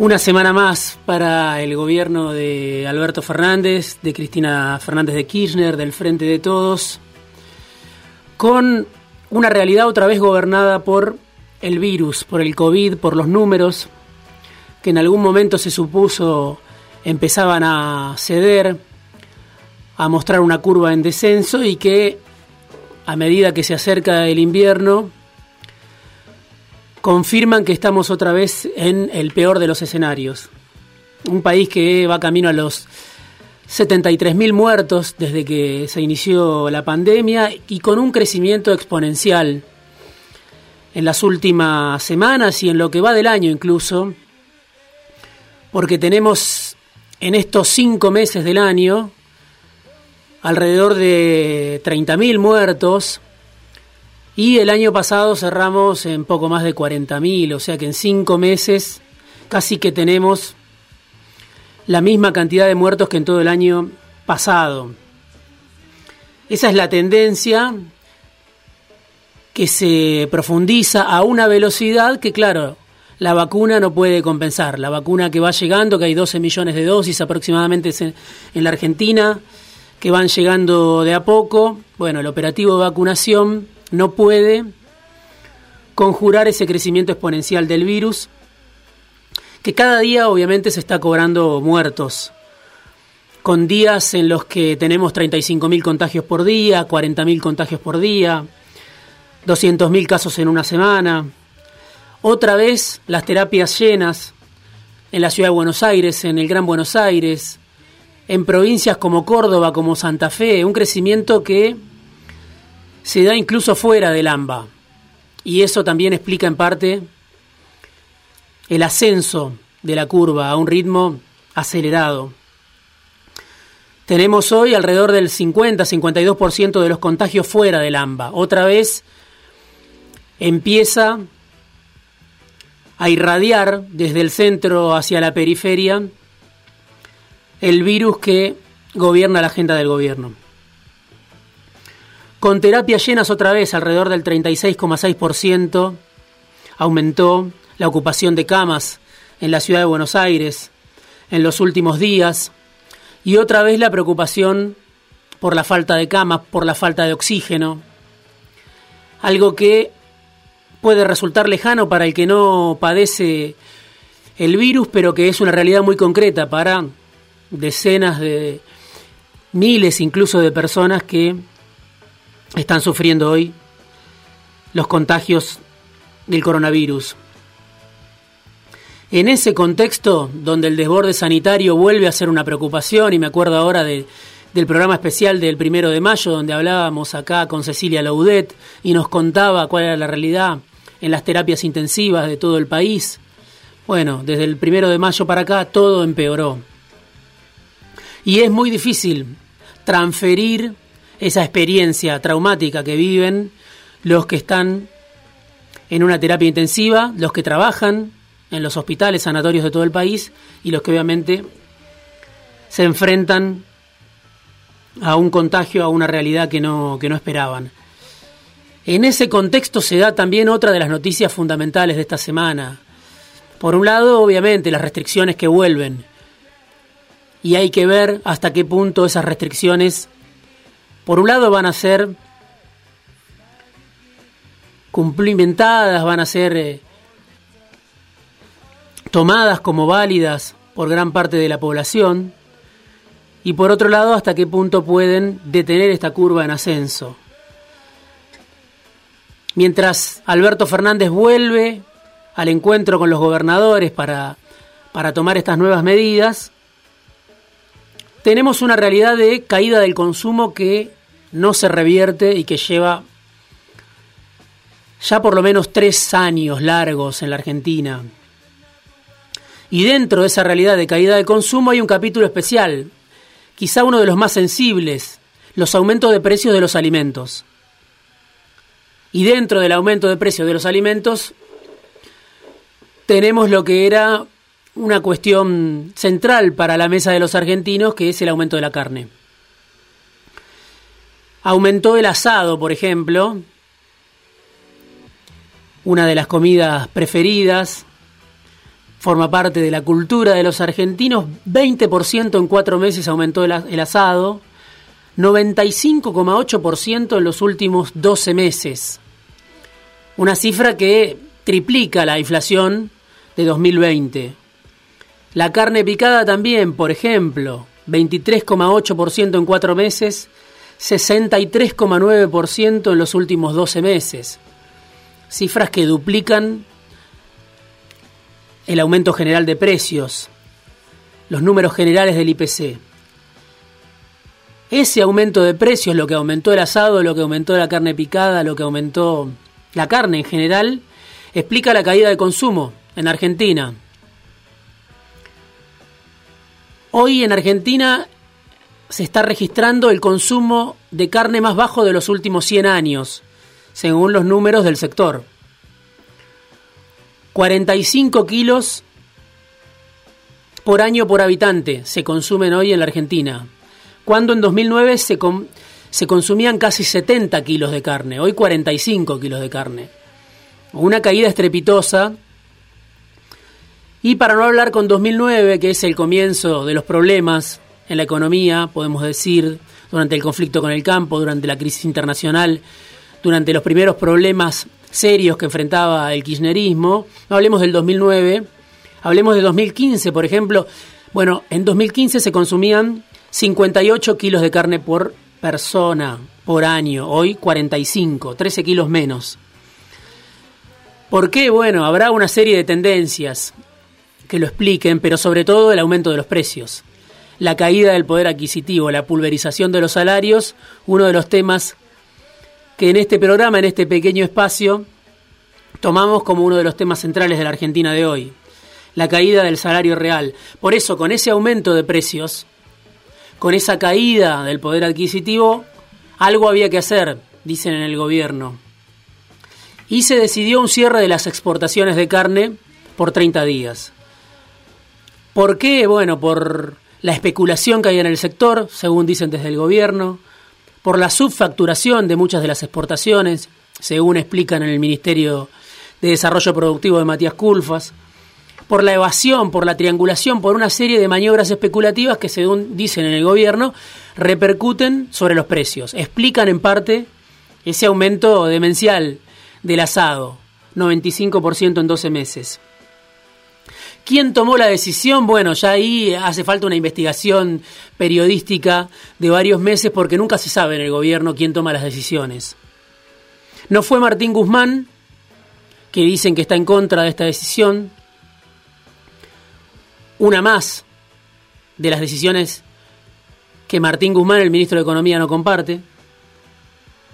Una semana más para el gobierno de Alberto Fernández, de Cristina Fernández de Kirchner, del Frente de Todos, con una realidad otra vez gobernada por el virus, por el COVID, por los números, que en algún momento se supuso empezaban a ceder, a mostrar una curva en descenso y que a medida que se acerca el invierno, confirman que estamos otra vez en el peor de los escenarios. Un país que va camino a los 73.000 muertos desde que se inició la pandemia y con un crecimiento exponencial en las últimas semanas y en lo que va del año incluso, porque tenemos en estos cinco meses del año alrededor de 30.000 muertos, y el año pasado cerramos en poco más de 40.000, o sea que en cinco meses casi que tenemos la misma cantidad de muertos que en todo el año pasado. Esa es la tendencia que se profundiza a una velocidad que, claro, la vacuna no puede compensar. La vacuna que va llegando, que hay 12 millones de dosis aproximadamente en la Argentina, que van llegando de a poco. Bueno, el operativo de vacunación no puede conjurar ese crecimiento exponencial del virus, que cada día obviamente se está cobrando muertos, con días en los que tenemos 35.000 contagios por día, 40.000 contagios por día, 200.000 casos en una semana. Otra vez las terapias llenas en la ciudad de Buenos Aires, en el Gran Buenos Aires, en provincias como Córdoba, como Santa Fe, un crecimiento que se da incluso fuera del AMBA. Y eso también explica en parte el ascenso de la curva a un ritmo acelerado. Tenemos hoy alrededor del 50-52% de los contagios fuera del AMBA. Otra vez empieza a irradiar desde el centro hacia la periferia el virus que gobierna la agenda del gobierno. Con terapias llenas otra vez, alrededor del 36,6% aumentó la ocupación de camas en la ciudad de Buenos Aires en los últimos días y otra vez la preocupación por la falta de camas, por la falta de oxígeno, algo que puede resultar lejano para el que no padece el virus, pero que es una realidad muy concreta para decenas de miles incluso de personas que están sufriendo hoy los contagios del coronavirus. En ese contexto, donde el desborde sanitario vuelve a ser una preocupación, y me acuerdo ahora del programa especial del primero de mayo, donde hablábamos acá con Cecilia Laudet y nos contaba cuál era la realidad en las terapias intensivas de todo el país. Bueno, desde el primero de mayo para acá todo empeoró. Y es muy difícil transferir esa experiencia traumática que viven los que están en una terapia intensiva, los que trabajan en los hospitales, sanatorios de todo el país y los que obviamente se enfrentan a un contagio, a una realidad que no, que no esperaban. En ese contexto se da también otra de las noticias fundamentales de esta semana. Por un lado, obviamente, las restricciones que vuelven. Y hay que ver hasta qué punto esas restricciones por un lado van a ser cumplimentadas, van a ser eh, tomadas como válidas por gran parte de la población, y por otro lado, hasta qué punto pueden detener esta curva en ascenso. Mientras Alberto Fernández vuelve al encuentro con los gobernadores para, para tomar estas nuevas medidas, tenemos una realidad de caída del consumo que no se revierte y que lleva ya por lo menos tres años largos en la Argentina. Y dentro de esa realidad de caída del consumo hay un capítulo especial, quizá uno de los más sensibles, los aumentos de precios de los alimentos. Y dentro del aumento de precios de los alimentos tenemos lo que era una cuestión central para la mesa de los argentinos, que es el aumento de la carne. Aumentó el asado, por ejemplo, una de las comidas preferidas, forma parte de la cultura de los argentinos, 20% en cuatro meses aumentó el, asado, 95,8% en los últimos 12 meses, una cifra que triplica la inflación de 2020. La carne picada también, por ejemplo, 23,8% en cuatro meses, 63,9% en los últimos 12 meses. Cifras que duplican el aumento general de precios, los números generales del IPC. Ese aumento de precios, lo que aumentó el asado, lo que aumentó la carne picada, lo que aumentó la carne en general, explica la caída de consumo en Argentina. Hoy en Argentina se está registrando el consumo de carne más bajo de los últimos 100 años, según los números del sector. 45 kilos por año por habitante se consumen hoy en la Argentina, cuando en 2009 se, se consumían casi 70 kilos de carne, hoy 45 kilos de carne. Una caída estrepitosa y para no hablar con 2009, que es el comienzo de los problemas en la economía, podemos decir, durante el conflicto con el campo, durante la crisis internacional, durante los primeros problemas serios que enfrentaba el kirchnerismo, no hablemos del 2009, hablemos de 2015, por ejemplo. Bueno, en 2015 se consumían 58 kilos de carne por persona por año, hoy 45, 13 kilos menos. ¿Por qué? Bueno, habrá una serie de tendencias que lo expliquen, pero sobre todo el aumento de los precios, la caída del poder adquisitivo, la pulverización de los salarios, uno de los temas que en este programa, en este pequeño espacio, tomamos como uno de los temas centrales de la Argentina de hoy, la caída del salario real. Por eso, con ese aumento de precios, con esa caída del poder adquisitivo, algo había que hacer, dicen en el gobierno. Y se decidió un cierre de las exportaciones de carne por 30 días. ¿Por qué? Bueno, por la especulación que hay en el sector, según dicen desde el gobierno, por la subfacturación de muchas de las exportaciones, según explican en el Ministerio de Desarrollo Productivo de Matías Culfas, por la evasión, por la triangulación, por una serie de maniobras especulativas que, según dicen en el gobierno, repercuten sobre los precios. Explican en parte ese aumento demencial del asado, 95% en 12 meses. ¿Quién tomó la decisión? Bueno, ya ahí hace falta una investigación periodística de varios meses porque nunca se sabe en el gobierno quién toma las decisiones. No fue Martín Guzmán, que dicen que está en contra de esta decisión. Una más de las decisiones que Martín Guzmán, el ministro de Economía, no comparte.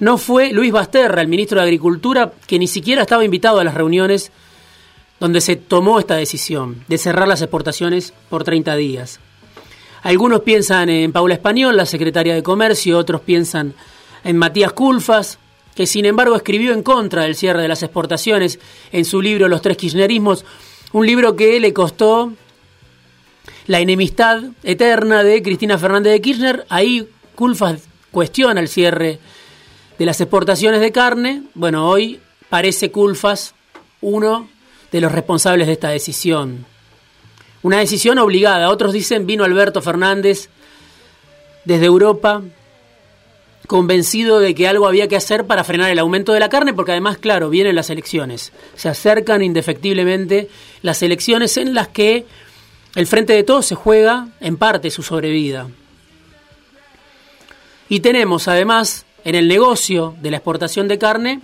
No fue Luis Basterra, el ministro de Agricultura, que ni siquiera estaba invitado a las reuniones donde se tomó esta decisión de cerrar las exportaciones por 30 días. Algunos piensan en Paula Español, la secretaria de Comercio, otros piensan en Matías Culfas, que sin embargo escribió en contra del cierre de las exportaciones en su libro Los tres kirchnerismos, un libro que le costó la enemistad eterna de Cristina Fernández de Kirchner. Ahí Culfas cuestiona el cierre de las exportaciones de carne. Bueno, hoy parece Culfas uno de los responsables de esta decisión. Una decisión obligada. Otros dicen vino Alberto Fernández desde Europa convencido de que algo había que hacer para frenar el aumento de la carne, porque además, claro, vienen las elecciones. Se acercan indefectiblemente las elecciones en las que el Frente de Todos se juega en parte su sobrevida. Y tenemos además en el negocio de la exportación de carne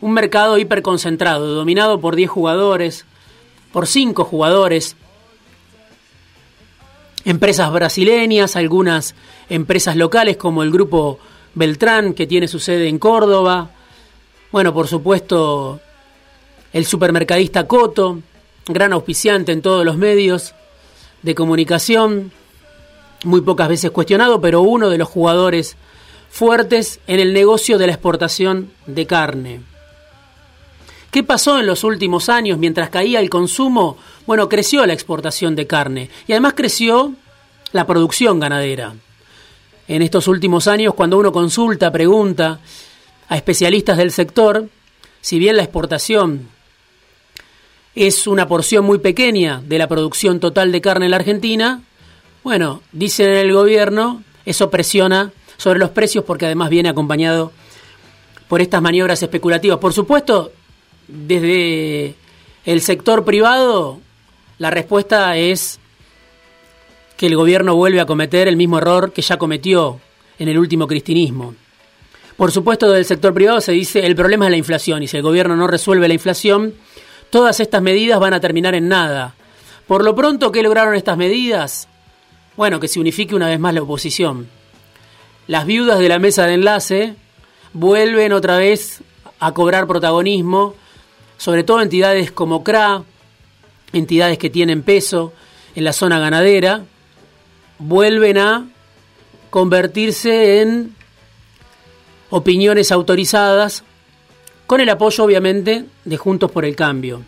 un mercado hiperconcentrado, dominado por 10 jugadores, por 5 jugadores, empresas brasileñas, algunas empresas locales como el grupo Beltrán, que tiene su sede en Córdoba, bueno, por supuesto, el supermercadista Coto, gran auspiciante en todos los medios de comunicación, muy pocas veces cuestionado, pero uno de los jugadores fuertes en el negocio de la exportación de carne. ¿Qué pasó en los últimos años mientras caía el consumo? Bueno, creció la exportación de carne y además creció la producción ganadera. En estos últimos años, cuando uno consulta, pregunta a especialistas del sector, si bien la exportación es una porción muy pequeña de la producción total de carne en la Argentina, bueno, dicen en el gobierno, eso presiona sobre los precios porque además viene acompañado por estas maniobras especulativas. Por supuesto, desde el sector privado, la respuesta es que el gobierno vuelve a cometer el mismo error que ya cometió en el último cristinismo. Por supuesto, del sector privado se dice el problema es la inflación y si el gobierno no resuelve la inflación, todas estas medidas van a terminar en nada. Por lo pronto, ¿qué lograron estas medidas? Bueno, que se unifique una vez más la oposición. Las viudas de la mesa de enlace vuelven otra vez a cobrar protagonismo, sobre todo entidades como CRA, entidades que tienen peso en la zona ganadera, vuelven a convertirse en opiniones autorizadas, con el apoyo obviamente de Juntos por el Cambio.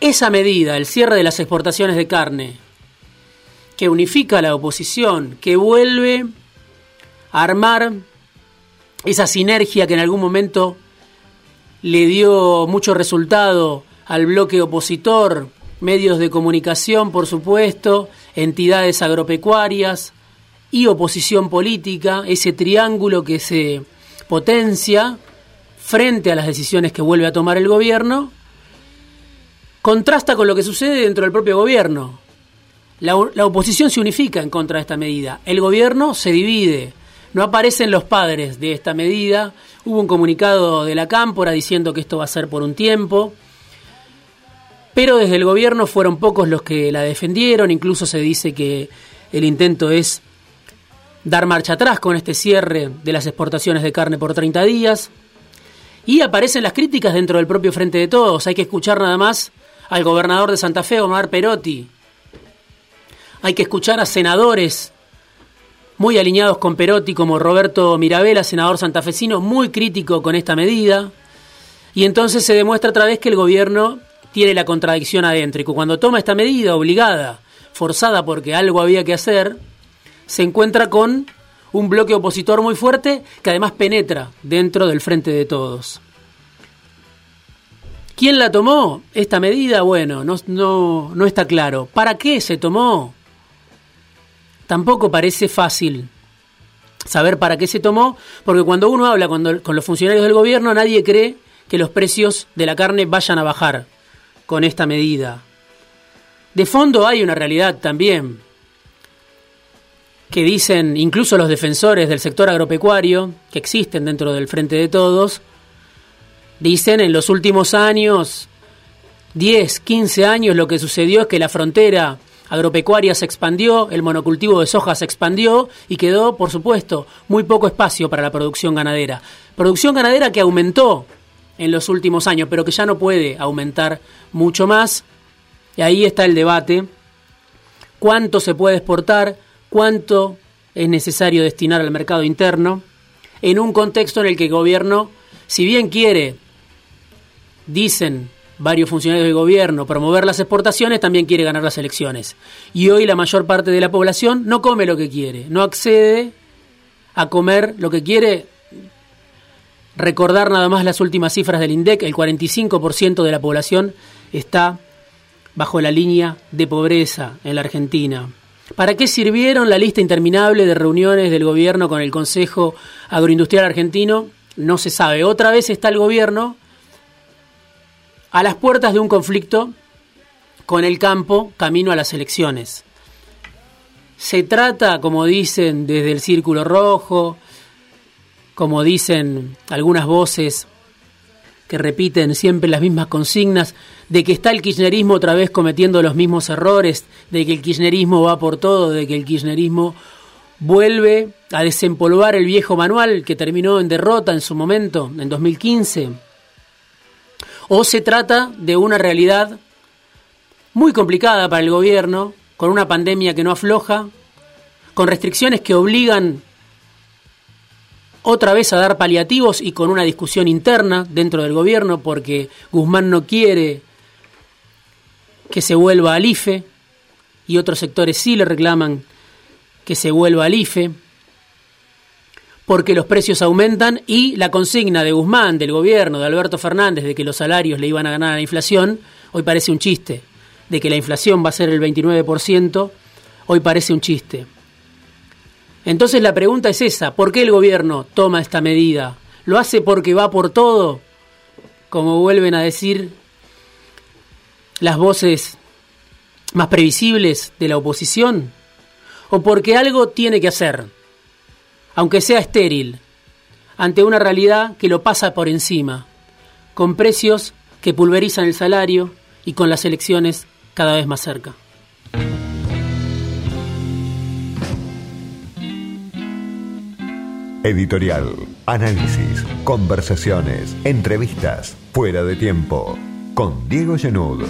Esa medida, el cierre de las exportaciones de carne, que unifica a la oposición, que vuelve a armar esa sinergia que en algún momento le dio mucho resultado al bloque opositor, medios de comunicación, por supuesto, entidades agropecuarias y oposición política, ese triángulo que se potencia frente a las decisiones que vuelve a tomar el gobierno, contrasta con lo que sucede dentro del propio gobierno. La, oposición se unifica en contra de esta medida, el gobierno se divide, no aparecen los padres de esta medida, hubo un comunicado de la Cámpora diciendo que esto va a ser por un tiempo, pero desde el gobierno fueron pocos los que la defendieron, incluso se dice que el intento es dar marcha atrás con este cierre de las exportaciones de carne por 30 días. Y aparecen las críticas dentro del propio Frente de Todos. Hay que escuchar nada más al gobernador de Santa Fe, Omar Perotti. Hay que escuchar a senadores muy alineados con Perotti, como Roberto Mirabella, senador santafesino, muy crítico con esta medida. Y entonces se demuestra otra vez que el gobierno tiene la contradicción adentro y que cuando toma esta medida obligada, forzada porque algo había que hacer, se encuentra con un bloque opositor muy fuerte que además penetra dentro del frente de todos. ¿Quién la tomó? Esta medida, bueno, no, no, no está claro. ¿Para qué se tomó? Tampoco parece fácil saber para qué se tomó, porque cuando uno habla con los funcionarios del gobierno, nadie cree que los precios de la carne vayan a bajar con esta medida. De fondo hay una realidad también que dicen incluso los defensores del sector agropecuario, que existen dentro del Frente de Todos, dicen en los últimos años, 10, 15 años, lo que sucedió es que la frontera agropecuaria se expandió, el monocultivo de soja se expandió y quedó, por supuesto, muy poco espacio para la producción ganadera. Producción ganadera que aumentó en los últimos años, pero que ya no puede aumentar mucho más. Y ahí está el debate. ¿Cuánto se puede exportar? ¿Cuánto es necesario destinar al mercado interno? En un contexto en el que el gobierno, si bien quiere, dicen varios funcionarios del gobierno, promover las exportaciones, también quiere ganar las elecciones. Y hoy la mayor parte de la población no come lo que quiere, no accede a comer lo que quiere Recordar nada más las últimas cifras del INDEC, el 45% de la población está bajo la línea de pobreza en la Argentina. ¿Para qué sirvieron la lista interminable de reuniones del gobierno con el Consejo Agroindustrial Argentino? No se sabe. Otra vez está el gobierno a las puertas de un conflicto con el campo camino a las elecciones. Se trata, como dicen desde el Círculo Rojo, como dicen algunas voces que repiten siempre las mismas consignas, de que está el kirchnerismo otra vez cometiendo los mismos errores, de que el kirchnerismo va por todo, de que el kirchnerismo vuelve a desempolvar el viejo manual que terminó en derrota en su momento, en 2015. O se trata de una realidad muy complicada para el gobierno, con una pandemia que no afloja, con restricciones que obligan otra vez a dar paliativos y con una discusión interna dentro del gobierno porque Guzmán no quiere que se vuelva al IFE y otros sectores sí le reclaman que se vuelva al IFE porque los precios aumentan y la consigna de Guzmán, del gobierno, de Alberto Fernández, de que los salarios le iban a ganar a la inflación, hoy parece un chiste. De que la inflación va a ser el 29%, hoy parece un chiste. Entonces la pregunta es esa, ¿por qué el gobierno toma esta medida? ¿Lo hace porque va por todo? Como vuelven a decir las voces más previsibles de la oposición? ¿O porque algo tiene que hacer? Aunque sea estéril, ante una realidad que lo pasa por encima, con precios que pulverizan el salario y con las elecciones cada vez más cerca. Editorial, análisis, conversaciones, entrevistas, fuera de tiempo, con Diego Genud.